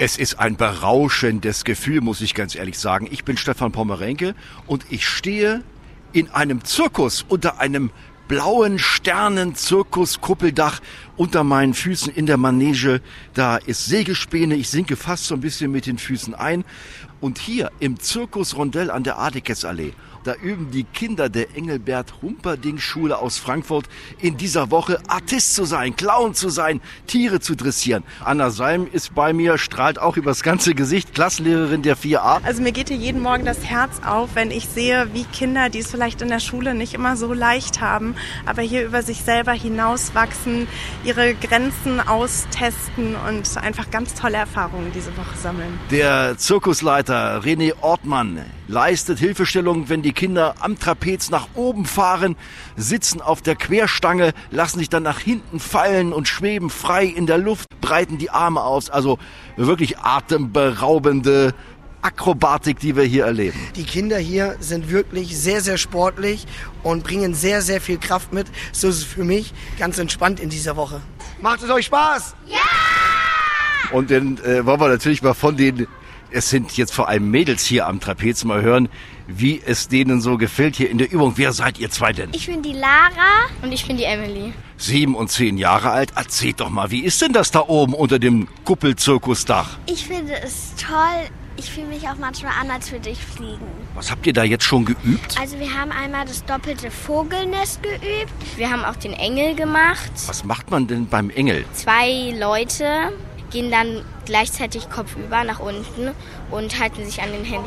Es ist ein berauschendes Gefühl, muss ich ganz ehrlich sagen. Ich bin Stefan Pommerenke und ich stehe in einem Zirkus unter einem blauen Sternen-Zirkus-Kuppeldach unter meinen Füßen in der Manege. Da ist Sägespäne, ich sinke fast so ein bisschen mit den Füßen ein. Und hier im Zirkus Rondell an der Adikesallee da üben die Kinder der Engelbert Humperding Schule aus Frankfurt in dieser Woche Artist zu sein, Clown zu sein, Tiere zu dressieren. Anna Salm ist bei mir, strahlt auch übers ganze Gesicht, Klassenlehrerin der 4a. Also mir geht hier jeden Morgen das Herz auf, wenn ich sehe, wie Kinder, die es vielleicht in der Schule nicht immer so leicht haben, aber hier über sich selber hinauswachsen, ihre Grenzen austesten und einfach ganz tolle Erfahrungen diese Woche sammeln. Der Zirkusleiter René Ortmann leistet Hilfestellung, wenn die Kinder am Trapez nach oben fahren, sitzen auf der Querstange, lassen sich dann nach hinten fallen und schweben frei in der Luft, breiten die Arme aus. Also wirklich atemberaubende Akrobatik, die wir hier erleben. Die Kinder hier sind wirklich sehr, sehr sportlich und bringen sehr, sehr viel Kraft mit. So ist es für mich ganz entspannt in dieser Woche. Macht es euch Spaß? Ja! Und dann äh, wollen wir natürlich mal von den es sind jetzt vor allem Mädels hier am Trapez mal hören, wie es denen so gefällt hier in der Übung. Wer seid ihr zwei denn? Ich bin die Lara und ich bin die Emily. Sieben und zehn Jahre alt. Erzählt doch mal, wie ist denn das da oben unter dem Kuppelzirkusdach? Ich finde es toll. Ich fühle mich auch manchmal an, als würde ich fliegen. Was habt ihr da jetzt schon geübt? Also wir haben einmal das doppelte Vogelnest geübt. Wir haben auch den Engel gemacht. Was macht man denn beim Engel? Zwei Leute gehen dann gleichzeitig kopfüber nach unten und halten sich an den Händen.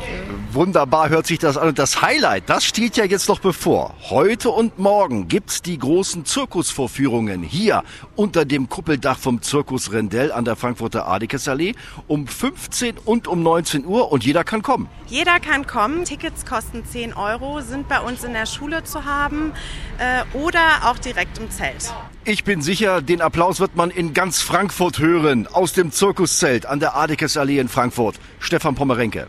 Wunderbar hört sich das an. Und das Highlight, das steht ja jetzt noch bevor. Heute und morgen gibt's die großen Zirkusvorführungen hier unter dem Kuppeldach vom Zirkus Rendell an der Frankfurter Adikesallee um 15 und um 19 Uhr und jeder kann kommen. Jeder kann kommen. Tickets kosten 10 Euro, sind bei uns in der Schule zu haben äh, oder auch direkt im Zelt. Ich bin sicher, den Applaus wird man in ganz Frankfurt hören, aus dem Zirkuszelt an der Adekesallee in Frankfurt. Stefan Pommerenke.